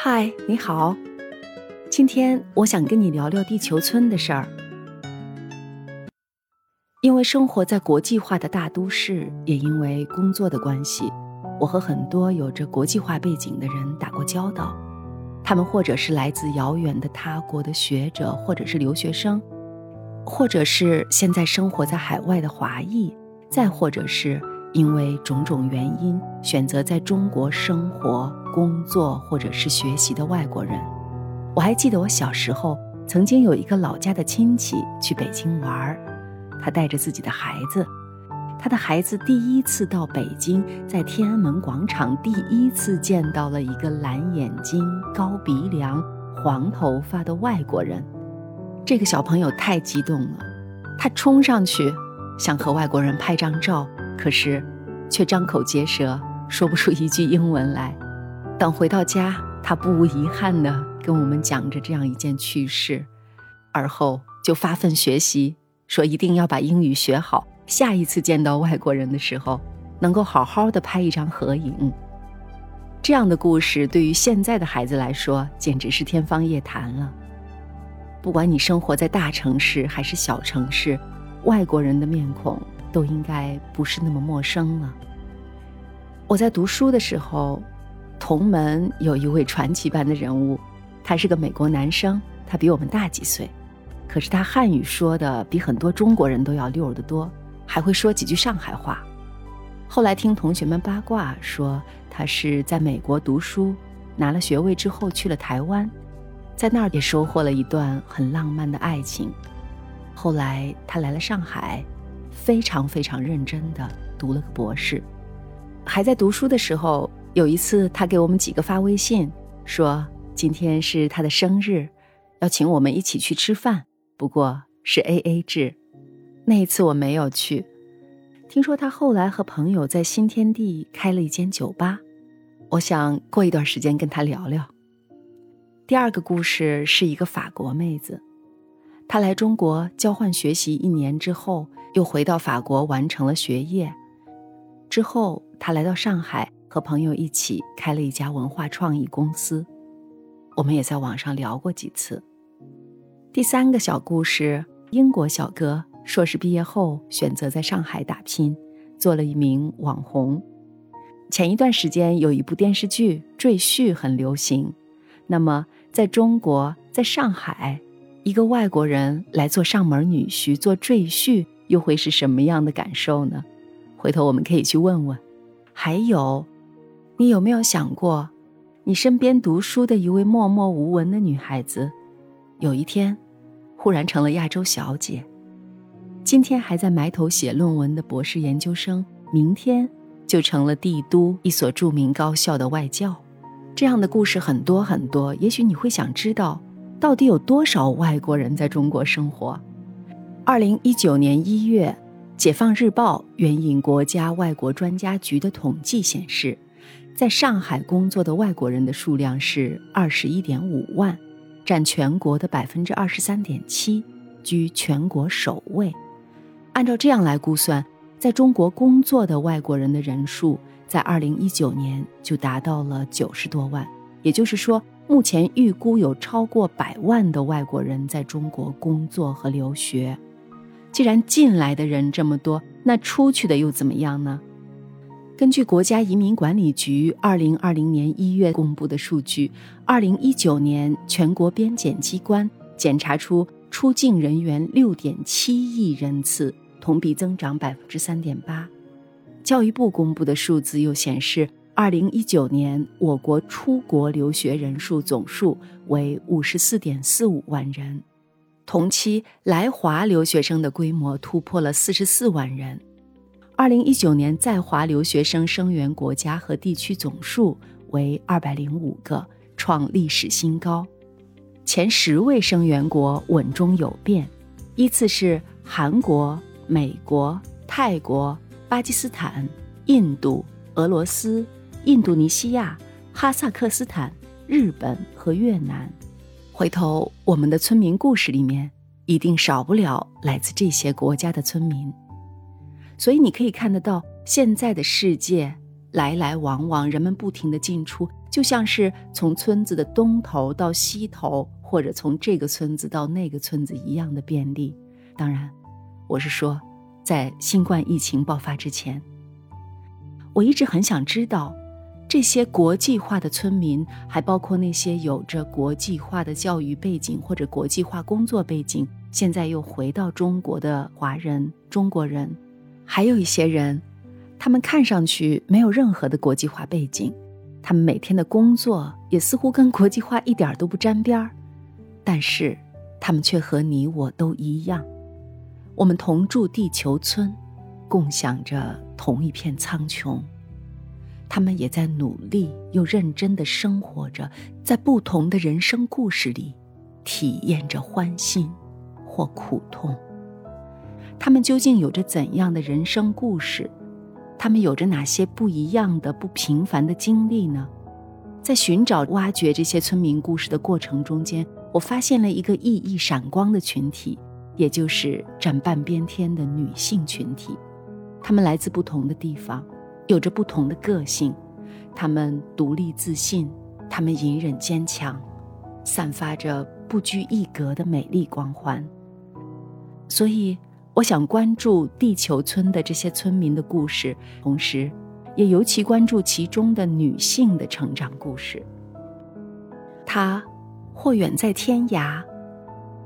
嗨，你好。今天我想跟你聊聊地球村的事儿。因为生活在国际化的大都市，也因为工作的关系，我和很多有着国际化背景的人打过交道。他们或者是来自遥远的他国的学者，或者是留学生，或者是现在生活在海外的华裔，再或者是。因为种种原因，选择在中国生活、工作或者是学习的外国人，我还记得我小时候曾经有一个老家的亲戚去北京玩儿，他带着自己的孩子，他的孩子第一次到北京，在天安门广场第一次见到了一个蓝眼睛、高鼻梁、黄头发的外国人，这个小朋友太激动了，他冲上去想和外国人拍张照。可是，却张口结舌说不出一句英文来。等回到家，他不无遗憾地跟我们讲着这样一件趣事，而后就发奋学习，说一定要把英语学好，下一次见到外国人的时候，能够好好的拍一张合影。这样的故事对于现在的孩子来说，简直是天方夜谭了。不管你生活在大城市还是小城市，外国人的面孔。都应该不是那么陌生了。我在读书的时候，同门有一位传奇般的人物，他是个美国男生，他比我们大几岁，可是他汉语说的比很多中国人都要溜得多，还会说几句上海话。后来听同学们八卦说，他是在美国读书，拿了学位之后去了台湾，在那儿也收获了一段很浪漫的爱情。后来他来了上海。非常非常认真的读了个博士，还在读书的时候，有一次他给我们几个发微信，说今天是他的生日，要请我们一起去吃饭，不过是 A A 制。那一次我没有去。听说他后来和朋友在新天地开了一间酒吧，我想过一段时间跟他聊聊。第二个故事是一个法国妹子。他来中国交换学习一年之后，又回到法国完成了学业。之后，他来到上海，和朋友一起开了一家文化创意公司。我们也在网上聊过几次。第三个小故事：英国小哥硕士毕业后选择在上海打拼，做了一名网红。前一段时间有一部电视剧《赘婿》很流行，那么在中国，在上海。一个外国人来做上门女婿，做赘婿，又会是什么样的感受呢？回头我们可以去问问。还有，你有没有想过，你身边读书的一位默默无闻的女孩子，有一天，忽然成了亚洲小姐；今天还在埋头写论文的博士研究生，明天就成了帝都一所著名高校的外教。这样的故事很多很多，也许你会想知道。到底有多少外国人在中国生活？二零一九年一月，《解放日报》援引国家外国专家局的统计显示，在上海工作的外国人的数量是二十一点五万，占全国的百分之二十三点七，居全国首位。按照这样来估算，在中国工作的外国人的人数，在二零一九年就达到了九十多万。也就是说。目前预估有超过百万的外国人在中国工作和留学。既然进来的人这么多，那出去的又怎么样呢？根据国家移民管理局二零二零年一月公布的数据，二零一九年全国边检机关检查出出境人员六点七亿人次，同比增长百分之三点八。教育部公布的数字又显示。二零一九年，我国出国留学人数总数为五十四点四五万人，同期来华留学生的规模突破了四十四万人。二零一九年在华留学生生源国家和地区总数为二百零五个，创历史新高。前十位生源国稳中有变，依次是韩国、美国、泰国、巴基斯坦、印度、俄罗斯。印度尼西亚、哈萨克斯坦、日本和越南，回头我们的村民故事里面一定少不了来自这些国家的村民。所以你可以看得到，现在的世界来来往往，人们不停的进出，就像是从村子的东头到西头，或者从这个村子到那个村子一样的便利。当然，我是说，在新冠疫情爆发之前，我一直很想知道，这些国际化的村民，还包括那些有着国际化的教育背景或者国际化工作背景，现在又回到中国的华人、中国人，还有一些人，他们看上去没有任何的国际化背景。他们每天的工作也似乎跟国际化一点都不沾边儿，但是他们却和你我都一样，我们同住地球村，共享着同一片苍穹。他们也在努力又认真的生活着，在不同的人生故事里，体验着欢欣或苦痛。他们究竟有着怎样的人生故事？他们有着哪些不一样的、不平凡的经历呢？在寻找、挖掘这些村民故事的过程中间，我发现了一个熠熠闪光的群体，也就是占半边天的女性群体。她们来自不同的地方，有着不同的个性，她们独立自信，她们隐忍坚强，散发着不拘一格的美丽光环。所以。我想关注地球村的这些村民的故事，同时，也尤其关注其中的女性的成长故事。她，或远在天涯，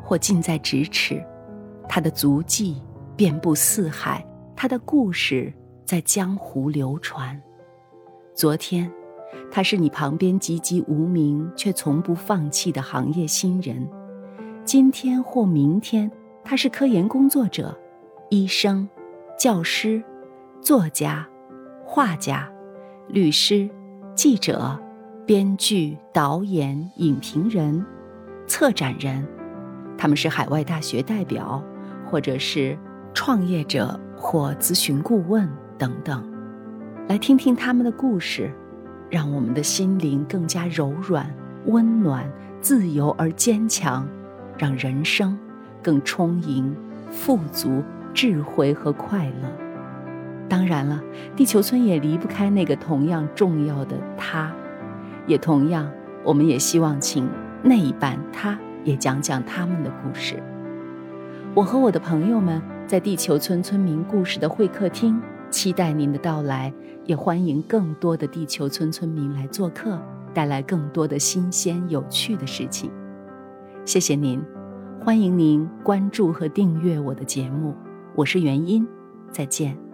或近在咫尺，她的足迹遍布四海，她的故事在江湖流传。昨天，他是你旁边籍籍无名却从不放弃的行业新人；今天或明天，他是科研工作者。医生、教师、作家、画家、律师、记者、编剧、导演、影评人、策展人，他们是海外大学代表，或者是创业者或咨询顾问等等。来听听他们的故事，让我们的心灵更加柔软、温暖、自由而坚强，让人生更充盈、富足。智慧和快乐，当然了，地球村也离不开那个同样重要的他，也同样，我们也希望请那一半他也讲讲他们的故事。我和我的朋友们在地球村村民故事的会客厅，期待您的到来，也欢迎更多的地球村村民来做客，带来更多的新鲜有趣的事情。谢谢您，欢迎您关注和订阅我的节目。我是元音，再见。